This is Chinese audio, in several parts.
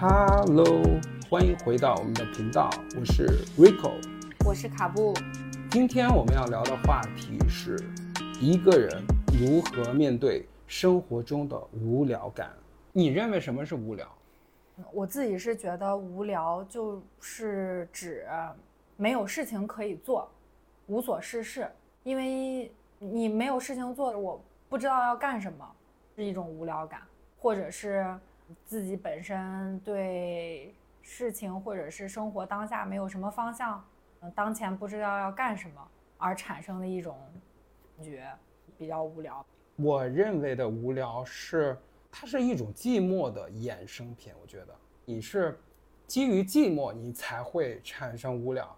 Hello，欢迎回到我们的频道，我是 Rico，我是卡布。今天我们要聊的话题是一个人如何面对生活中的无聊感。你认为什么是无聊？我自己是觉得无聊就是指没有事情可以做，无所事事。因为你没有事情做，我不知道要干什么，是一种无聊感，或者是自己本身对事情或者是生活当下没有什么方向，嗯，当前不知道要干什么而产生的一种感觉，比较无聊。我认为的无聊是，它是一种寂寞的衍生品。我觉得你是基于寂寞，你才会产生无聊。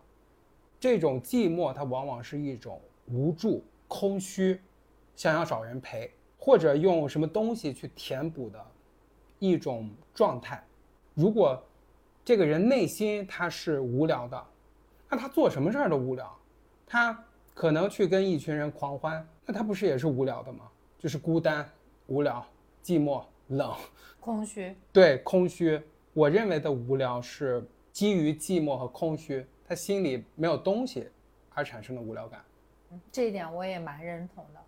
这种寂寞，它往往是一种。无助、空虚，想要找人陪，或者用什么东西去填补的一种状态。如果这个人内心他是无聊的，那他做什么事儿都无聊。他可能去跟一群人狂欢，那他不是也是无聊的吗？就是孤单、无聊、寂寞、冷、空虚。对，空虚。我认为的无聊是基于寂寞和空虚，他心里没有东西而产生的无聊感。这一点我也蛮认同的。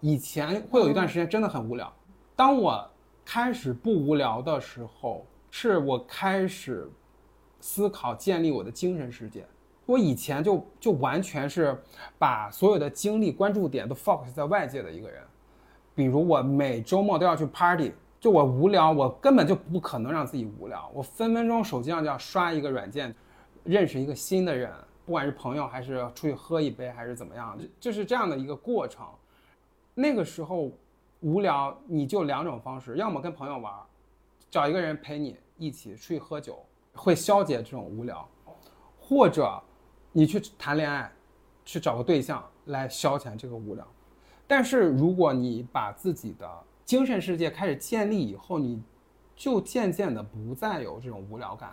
以前会有一段时间真的很无聊，当我开始不无聊的时候，是我开始思考建立我的精神世界。我以前就就完全是把所有的精力关注点都 focus 在外界的一个人，比如我每周末都要去 party，就我无聊，我根本就不可能让自己无聊，我分分钟手机上就要刷一个软件，认识一个新的人。不管是朋友还是出去喝一杯还是怎么样，就是这样的一个过程。那个时候无聊，你就两种方式：要么跟朋友玩，找一个人陪你一起出去喝酒，会消解这种无聊；或者你去谈恋爱，去找个对象来消遣这个无聊。但是如果你把自己的精神世界开始建立以后，你就渐渐的不再有这种无聊感。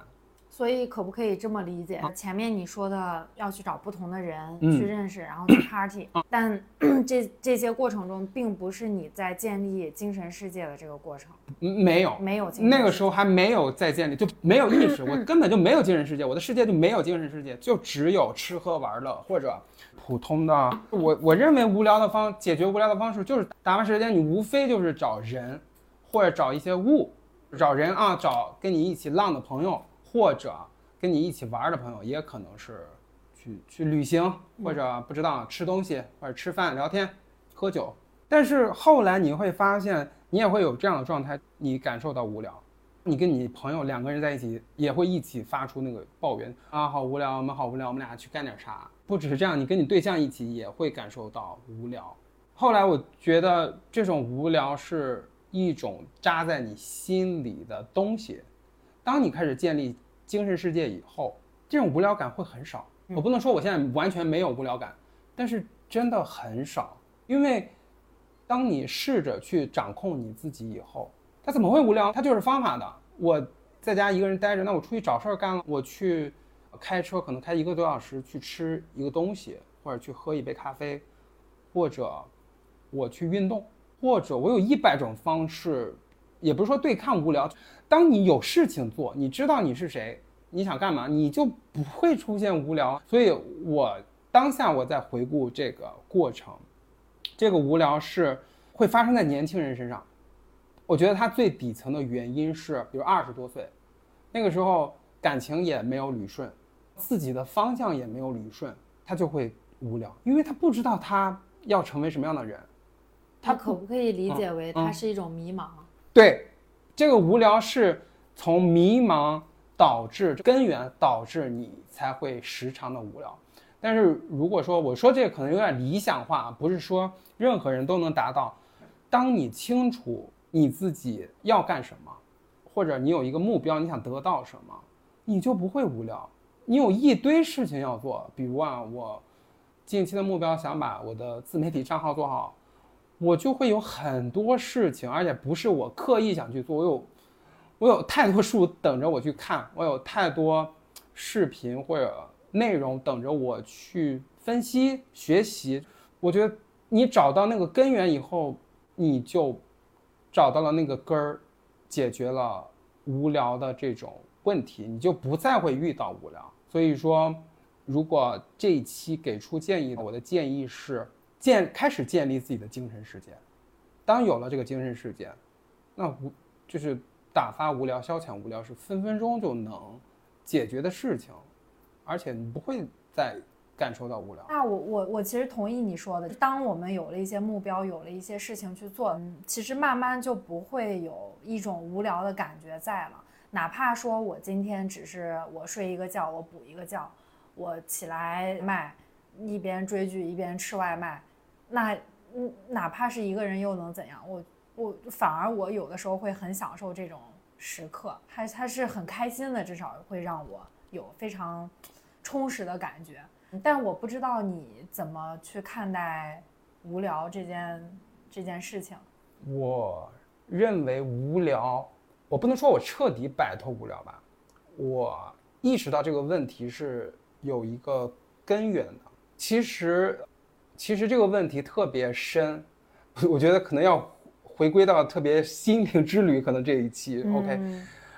所以可不可以这么理解？前面你说的要去找不同的人去认识，然后去 party，但 这这些过程中并不是你在建立精神世界的这个过程。没有，没有。那个时候还没有在建立，就没有意识，我 根本就没有精神世界，我的世界就没有精神世界，就只有吃喝玩乐或者普通的。我我认为无聊的方解决无聊的方式就是打发时间，你无非就是找人，或者找一些物，找人啊，找跟你一起浪的朋友。或者跟你一起玩的朋友，也可能是去去旅行，或者不知道吃东西，或者吃饭、聊天、喝酒。但是后来你会发现，你也会有这样的状态，你感受到无聊。你跟你朋友两个人在一起，也会一起发出那个抱怨啊，好无聊，我们好无聊，我们俩去干点啥？不只是这样，你跟你对象一起也会感受到无聊。后来我觉得这种无聊是一种扎在你心里的东西，当你开始建立。精神世界以后，这种无聊感会很少。我不能说我现在完全没有无聊感，但是真的很少。因为当你试着去掌控你自己以后，它怎么会无聊？它就是方法的。我在家一个人待着，那我出去找事儿干了。我去开车，可能开一个多小时去吃一个东西，或者去喝一杯咖啡，或者我去运动，或者我有一百种方式。也不是说对抗无聊，当你有事情做，你知道你是谁，你想干嘛，你就不会出现无聊。所以，我当下我在回顾这个过程，这个无聊是会发生在年轻人身上。我觉得它最底层的原因是，比如二十多岁，那个时候感情也没有捋顺，自己的方向也没有捋顺，他就会无聊，因为他不知道他要成为什么样的人。他可不可以理解为他是一种迷茫？对，这个无聊是从迷茫导致根源，导致你才会时常的无聊。但是如果说我说这个可能有点理想化，不是说任何人都能达到。当你清楚你自己要干什么，或者你有一个目标，你想得到什么，你就不会无聊。你有一堆事情要做，比如啊，我近期的目标想把我的自媒体账号做好。我就会有很多事情，而且不是我刻意想去做。我有，我有太多书等着我去看，我有太多视频或者内容等着我去分析学习。我觉得你找到那个根源以后，你就找到了那个根儿，解决了无聊的这种问题，你就不再会遇到无聊。所以说，如果这一期给出建议，我的建议是建开始建立自己的精神世界。当有了这个精神世界，那无就是打发无聊、消遣无聊是分分钟就能解决的事情，而且你不会再感受到无聊。那我我我其实同意你说的，当我们有了一些目标，有了一些事情去做，嗯，其实慢慢就不会有一种无聊的感觉在了。哪怕说我今天只是我睡一个觉，我补一个觉，我起来卖，一边追剧一边吃外卖，那嗯，哪怕是一个人又能怎样？我我反而我有的时候会很享受这种时刻，他他是很开心的，至少会让我有非常充实的感觉。但我不知道你怎么去看待无聊这件这件事情。我认为无聊，我不能说我彻底摆脱无聊吧。我意识到这个问题是有一个根源的。其实，其实这个问题特别深，我觉得可能要回归到特别心灵之旅，可能这一期 OK，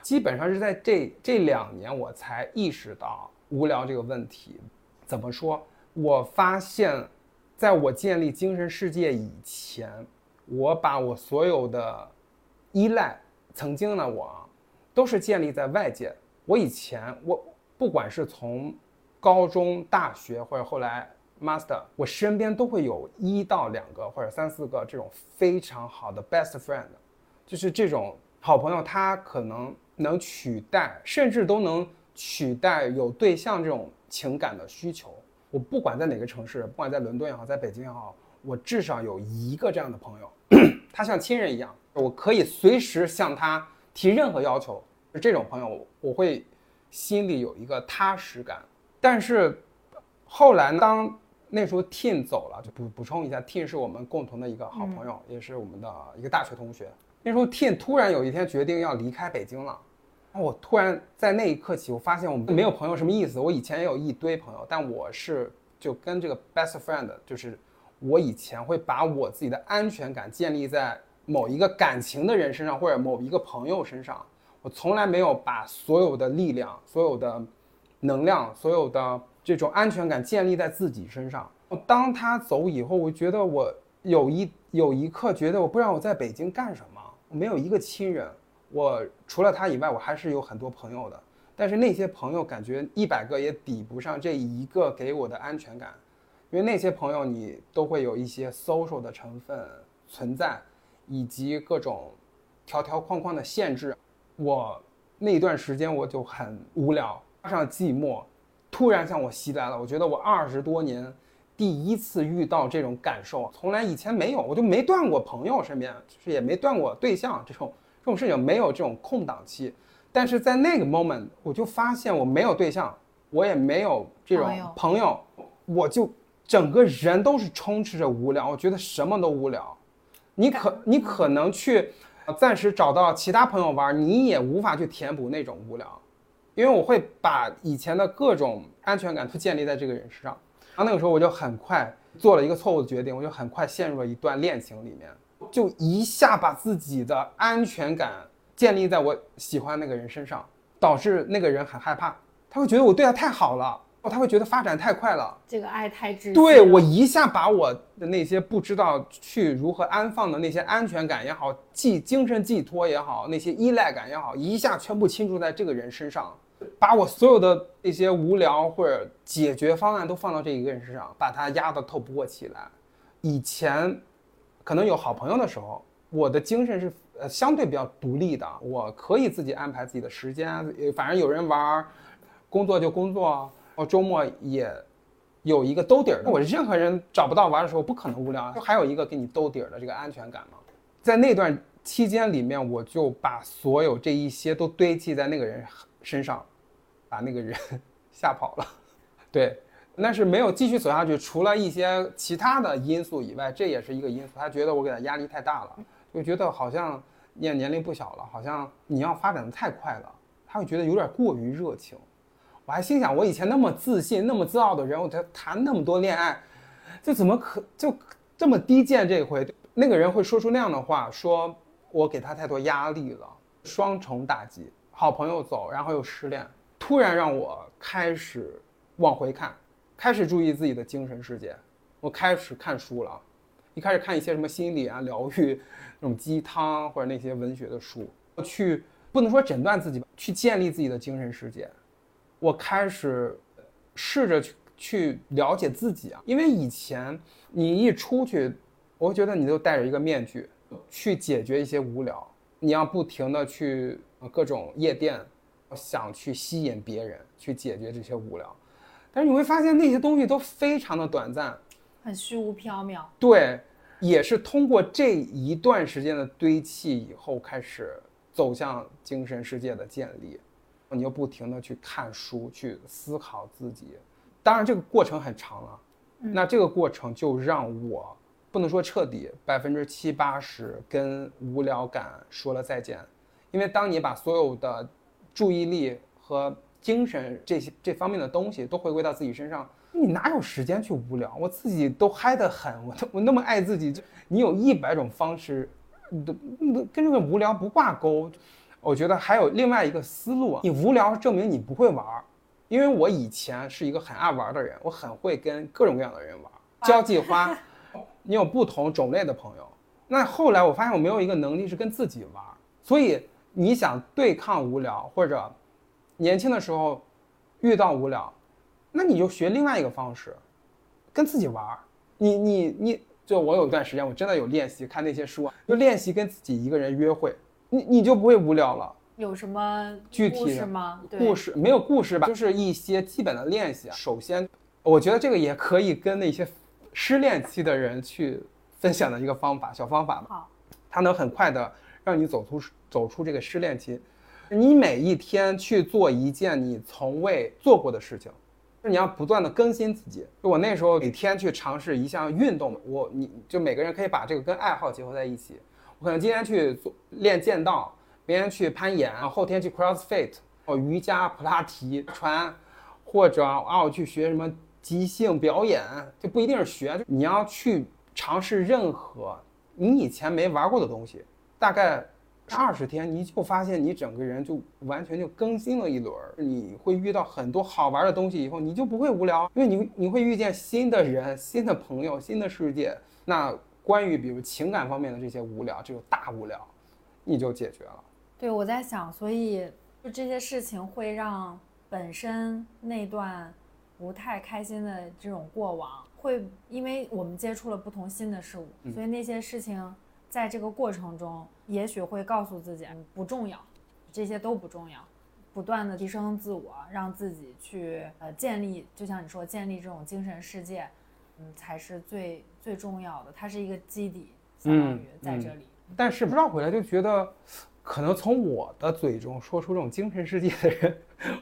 基本上是在这这两年我才意识到无聊这个问题。怎么说？我发现，在我建立精神世界以前，我把我所有的依赖，曾经的我，都是建立在外界。我以前，我不管是从高中、大学，或者后来 master，我身边都会有一到两个或者三四个这种非常好的 best friend，就是这种好朋友，他可能能取代，甚至都能取代有对象这种。情感的需求，我不管在哪个城市，不管在伦敦也好，在北京也好，我至少有一个这样的朋友，他像亲人一样，我可以随时向他提任何要求。这种朋友，我会心里有一个踏实感。但是后来，当那时候 Tin 走了，就补补充一下，Tin 是我们共同的一个好朋友，也是我们的一个大学同学。那时候 Tin 突然有一天决定要离开北京了。我突然在那一刻起，我发现我没有朋友什么意思。我以前也有一堆朋友，但我是就跟这个 best friend，就是我以前会把我自己的安全感建立在某一个感情的人身上，或者某一个朋友身上。我从来没有把所有的力量、所有的能量、所有的这种安全感建立在自己身上。当他走以后，我觉得我有一有一刻觉得我不知道我在北京干什么，我没有一个亲人。我除了他以外，我还是有很多朋友的，但是那些朋友感觉一百个也抵不上这一个给我的安全感，因为那些朋友你都会有一些 social 的成分存在，以及各种条条框框的限制。我那段时间我就很无聊，加上寂寞，突然向我袭来了。我觉得我二十多年第一次遇到这种感受，从来以前没有，我就没断过朋友，身边就是也没断过对象这种。这种事情没有这种空档期，但是在那个 moment，我就发现我没有对象，我也没有这种朋友，我就整个人都是充斥着无聊，我觉得什么都无聊。你可你可能去暂时找到其他朋友玩，你也无法去填补那种无聊，因为我会把以前的各种安全感都建立在这个人身上。然后那个时候我就很快做了一个错误的决定，我就很快陷入了一段恋情里面。就一下把自己的安全感建立在我喜欢那个人身上，导致那个人很害怕，他会觉得我对他太好了，哦，他会觉得发展太快了，这个爱太窒息。对我一下把我的那些不知道去如何安放的那些安全感也好，寄精神寄托也好，那些依赖感也好，一下全部倾注在这个人身上，把我所有的那些无聊或者解决方案都放到这一个人身上，把他压得透不过气来。以前。可能有好朋友的时候，我的精神是呃相对比较独立的，我可以自己安排自己的时间，反正有人玩，工作就工作，我周末也有一个兜底儿。我任何人找不到玩的时候，不可能无聊，就还有一个给你兜底儿的这个安全感嘛。在那段期间里面，我就把所有这一些都堆砌在那个人身上，把那个人 吓跑了。对。那是没有继续走下去，除了一些其他的因素以外，这也是一个因素。他觉得我给他压力太大了，就觉得好像你也年龄不小了，好像你要发展的太快了，他会觉得有点过于热情。我还心想，我以前那么自信、那么自傲的人，我才谈那么多恋爱，就怎么可就这么低贱？这回那个人会说出那样的话，说我给他太多压力了。双重打击，好朋友走，然后又失恋，突然让我开始往回看，开始注意自己的精神世界。我开始看书了，一开始看一些什么心理啊、疗愈那种鸡汤或者那些文学的书，去不能说诊断自己吧，去建立自己的精神世界。我开始试着去去了解自己啊，因为以前你一出去，我觉得你都戴着一个面具去解决一些无聊，你要不停的去各种夜店，想去吸引别人去解决这些无聊，但是你会发现那些东西都非常的短暂。很虚无缥缈。对，也是通过这一段时间的堆砌以后，开始走向精神世界的建立。你又不停的去看书，去思考自己。当然，这个过程很长了。那这个过程就让我不能说彻底，百分之七八十跟无聊感说了再见。因为当你把所有的注意力和精神这些这方面的东西都回归到自己身上。你哪有时间去无聊？我自己都嗨得很，我我那么爱自己，就你有一百种方式，都都跟这个无聊不挂钩。我觉得还有另外一个思路，你无聊证明你不会玩儿，因为我以前是一个很爱玩的人，我很会跟各种各样的人玩，交际花，你有不同种类的朋友。那后来我发现我没有一个能力是跟自己玩，所以你想对抗无聊，或者年轻的时候遇到无聊。那你就学另外一个方式，跟自己玩儿。你你你，就我有一段时间，我真的有练习看那些书，就练习跟自己一个人约会，你你就不会无聊了。有什么具体的吗？故事没有故事吧，就是一些基本的练习。首先，我觉得这个也可以跟那些失恋期的人去分享的一个方法，小方法嘛。好，它能很快的让你走出走出这个失恋期。你每一天去做一件你从未做过的事情。你要不断的更新自己。就我那时候每天去尝试一项运动，我你就每个人可以把这个跟爱好结合在一起。我可能今天去做练剑道，明天去攀岩，后天去 CrossFit，哦瑜伽、普拉提、传，或者啊我去学什么即兴表演，就不一定是学，你要去尝试任何你以前没玩过的东西，大概。二十天，你就发现你整个人就完全就更新了一轮儿。你会遇到很多好玩的东西，以后你就不会无聊，因为你你会遇见新的人、新的朋友、新的世界。那关于比如情感方面的这些无聊，这种大无聊，你就解决了。对，我在想，所以就这些事情会让本身那段不太开心的这种过往，会因为我们接触了不同新的事物，所以那些事情。在这个过程中，也许会告诉自己不重要，这些都不重要，不断的提升自我，让自己去呃建立，就像你说建立这种精神世界，嗯，才是最最重要的。它是一个基底，相当于在这里。但是不知道回来就觉得，可能从我的嘴中说出这种精神世界的人，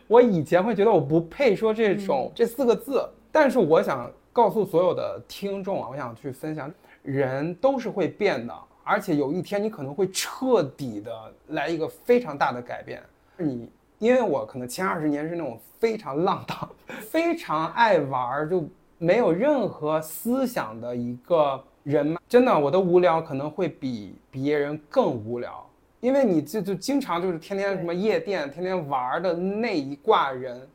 我以前会觉得我不配说这种这四个字。但是我想告诉所有的听众啊，我想去分享，人都是会变的。而且有一天你可能会彻底的来一个非常大的改变。你因为我可能前二十年是那种非常浪荡、非常爱玩，就没有任何思想的一个人嘛。真的，我的无聊可能会比别人更无聊，因为你就就经常就是天天什么夜店、天天玩的那一挂人，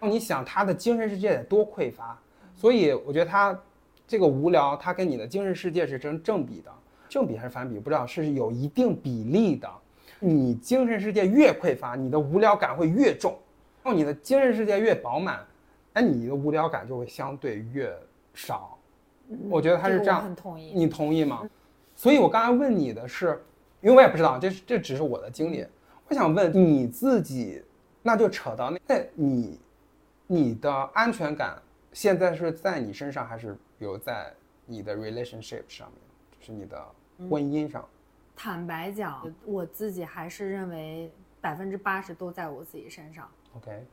你想他的精神世界得多匮乏。所以我觉得他这个无聊，他跟你的精神世界是成正比的。正比还是反比不知道，是有一定比例的。你精神世界越匮乏，你的无聊感会越重；然后你的精神世界越饱满，那你的无聊感就会相对越少。我觉得他是这样，很同意。你同意吗？所以我刚才问你的是，因为我也不知道，这这只是我的经历。我想问你自己，那就扯到那，那你，你的安全感现在是在你身上，还是比如在你的 relationship 上面？就是你的婚姻上，坦白讲，我自己还是认为百分之八十都在我自己身上。OK，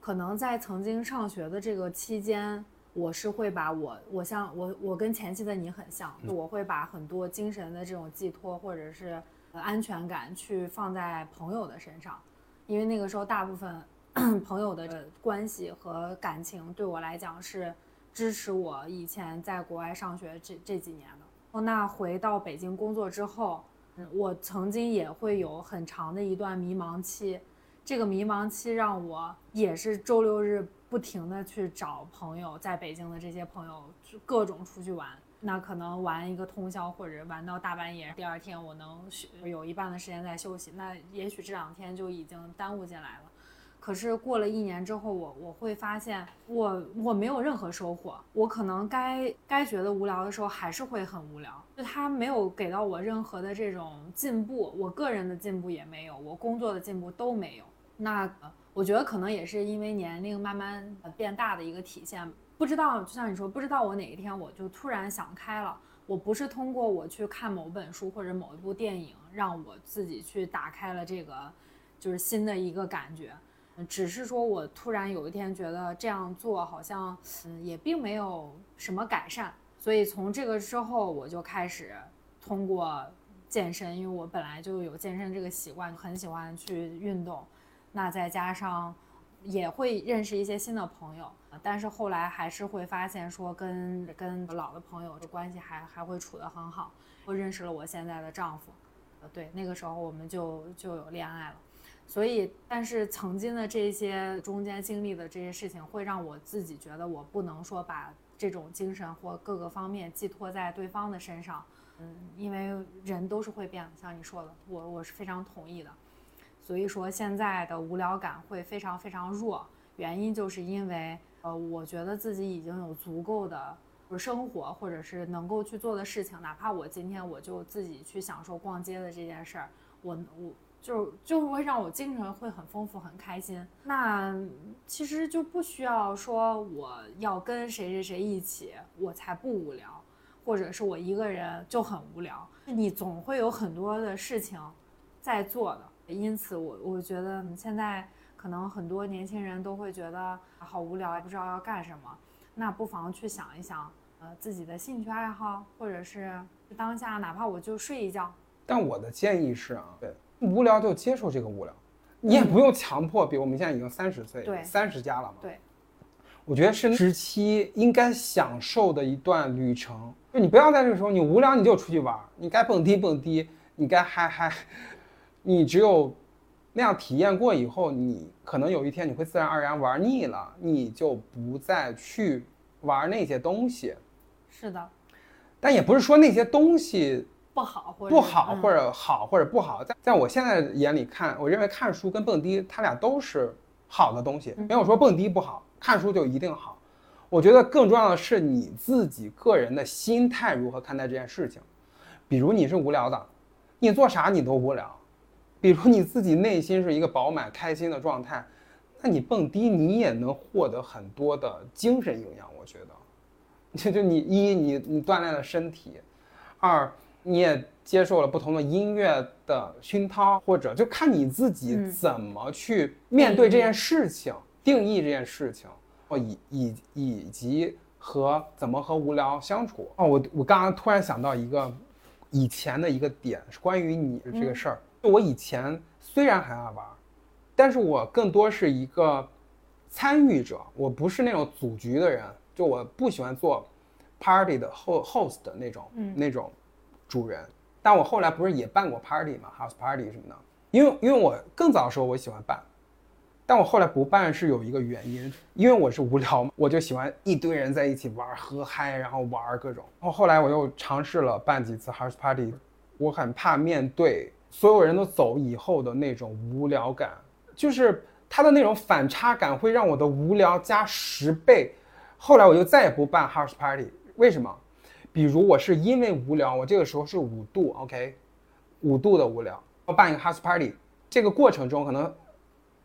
可能在曾经上学的这个期间，我是会把我，我像我，我跟前期的你很像，我会把很多精神的这种寄托或者是安全感去放在朋友的身上，因为那个时候大部分 朋友的关系和感情对我来讲是支持我以前在国外上学这这几年的。那回到北京工作之后，嗯我曾经也会有很长的一段迷茫期，这个迷茫期让我也是周六日不停的去找朋友，在北京的这些朋友各种出去玩。那可能玩一个通宵，或者玩到大半夜，第二天我能有一半的时间在休息，那也许这两天就已经耽误进来了。可是过了一年之后，我我会发现，我我没有任何收获，我可能该该觉得无聊的时候还是会很无聊，就他没有给到我任何的这种进步，我个人的进步也没有，我工作的进步都没有。那我觉得可能也是因为年龄慢慢变大的一个体现。不知道，就像你说，不知道我哪一天我就突然想开了。我不是通过我去看某本书或者某一部电影，让我自己去打开了这个，就是新的一个感觉。只是说我突然有一天觉得这样做好像，嗯，也并没有什么改善。所以从这个之后，我就开始通过健身，因为我本来就有健身这个习惯，很喜欢去运动。那再加上。也会认识一些新的朋友，但是后来还是会发现说跟跟老的朋友的关系还还会处得很好。我认识了我现在的丈夫，呃，对，那个时候我们就就有恋爱了。所以，但是曾经的这些中间经历的这些事情，会让我自己觉得我不能说把这种精神或各个方面寄托在对方的身上，嗯，因为人都是会变的，像你说的，我我是非常同意的。所以说现在的无聊感会非常非常弱，原因就是因为，呃，我觉得自己已经有足够的生活，或者是能够去做的事情，哪怕我今天我就自己去享受逛街的这件事儿，我我就就会让我精神会很丰富很开心。那其实就不需要说我要跟谁谁谁一起我才不无聊，或者是我一个人就很无聊，你总会有很多的事情在做的。因此，我我觉得现在可能很多年轻人都会觉得好无聊，不知道要干什么。那不妨去想一想，呃，自己的兴趣爱好，或者是当下哪怕我就睡一觉。但我的建议是啊，对，无聊就接受这个无聊，你也不用强迫。比如我们现在已经三十岁，对，三十加了嘛。对，我觉得是时期应该享受的一段旅程。就你不要在这个时候，你无聊你就出去玩，你该蹦迪蹦迪，你该嗨嗨。你只有那样体验过以后，你可能有一天你会自然而然玩腻了，你就不再去玩那些东西。是的，但也不是说那些东西不好或者不好或者好或者不好，在在我现在眼里看，我认为看书跟蹦迪，它俩都是好的东西，没有说蹦迪不好，看书就一定好。我觉得更重要的是你自己个人的心态如何看待这件事情。比如你是无聊的，你做啥你都无聊。比如你自己内心是一个饱满开心的状态，那你蹦迪你也能获得很多的精神营养。我觉得，就就你一你你锻炼了身体，二你也接受了不同的音乐的熏陶，或者就看你自己怎么去面对这件事情，定义这件事情，哦以以以及和怎么和无聊相处。哦，我我刚刚突然想到一个以前的一个点，是关于你的这个事儿。就我以前虽然很爱玩，但是我更多是一个参与者，我不是那种组局的人。就我不喜欢做 party 的 host 的那种那种主人。但我后来不是也办过 party 嘛，house party 什么的。因为因为我更早的时候我喜欢办，但我后来不办是有一个原因，因为我是无聊嘛，我就喜欢一堆人在一起玩喝嗨，然后玩各种。然后后来我又尝试了办几次 house party，我很怕面对。所有人都走以后的那种无聊感，就是他的那种反差感，会让我的无聊加十倍。后来我就再也不办 house party，为什么？比如我是因为无聊，我这个时候是五度，OK，五度的无聊，要办一个 house party，这个过程中可能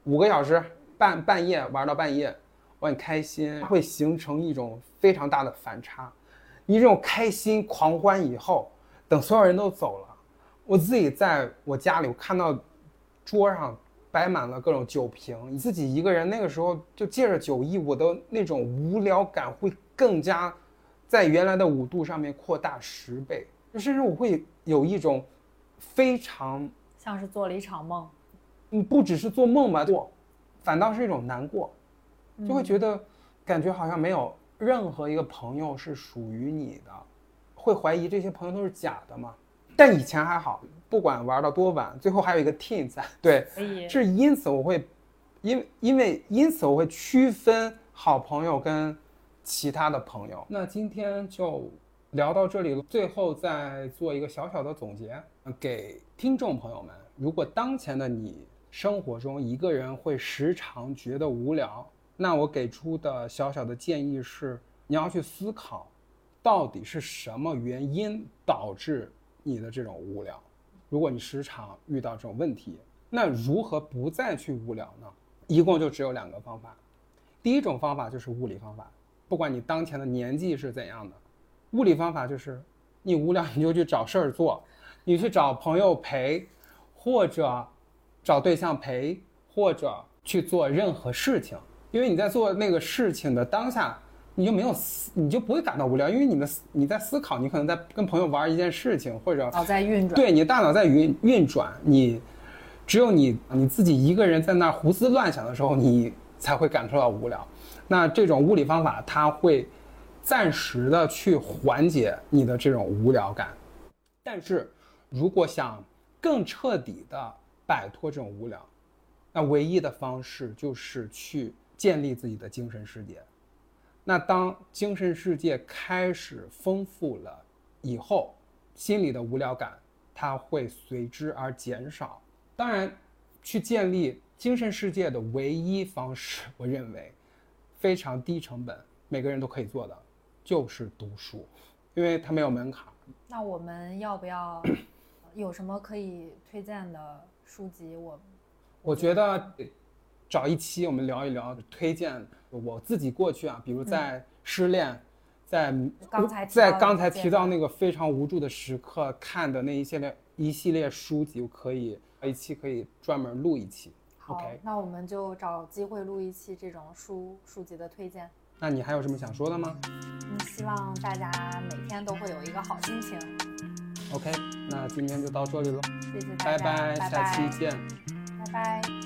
五个小时半半夜玩到半夜，我很开心，会形成一种非常大的反差。你这种开心狂欢以后，等所有人都走了。我自己在我家里，我看到桌上摆满了各种酒瓶，你自己一个人那个时候就借着酒意，我的那种无聊感会更加在原来的五度上面扩大十倍，甚至我会有一种非常像是做了一场梦，嗯，不只是做梦吧，做反倒是一种难过，就会觉得感觉好像没有任何一个朋友是属于你的，会怀疑这些朋友都是假的嘛？但以前还好，不管玩到多晚，最后还有一个 team 在。对，是因此我会，因因为因此我会区分好朋友跟其他的朋友。那今天就聊到这里了，最后再做一个小小的总结，给听众朋友们，如果当前的你生活中一个人会时常觉得无聊，那我给出的小小的建议是，你要去思考，到底是什么原因导致你的这种无聊。如果你时常遇到这种问题，那如何不再去无聊呢？一共就只有两个方法。第一种方法就是物理方法，不管你当前的年纪是怎样的，物理方法就是你无聊你就去找事儿做，你去找朋友陪，或者找对象陪，或者去做任何事情。因为你在做那个事情的当下，你就没有思，你就不会感到无聊，因为你的思你在思考，你可能在跟朋友玩一件事情，或者脑在运转。对你大脑在运运转，你只有你你自己一个人在那儿胡思乱想的时候，你才会感受到无聊。那这种物理方法，它会暂时的去缓解你的这种无聊感，但是如果想更彻底的摆脱这种无聊，那唯一的方式就是去建立自己的精神世界。那当精神世界开始丰富了以后，心里的无聊感它会随之而减少。当然，去建立精神世界的唯一方式，我认为非常低成本，每个人都可以做的，就是读书，因为它没有门槛。那我们要不要有什么可以推荐的书籍？我我觉得得找一期我们聊一聊，推荐我自己过去啊，比如在失恋，在嗯刚才在刚才提到那个非常无助的时刻看的那一系列一系列书籍，我可以一期可以专门录一期。好那我们就找机会录一期这种书书籍的推荐。那你还有什么想说的吗嗯，希望大家每天都会有一个好心情。？OK，那今天就到这里了，谢谢大拜家，拜，拜下期见。拜拜。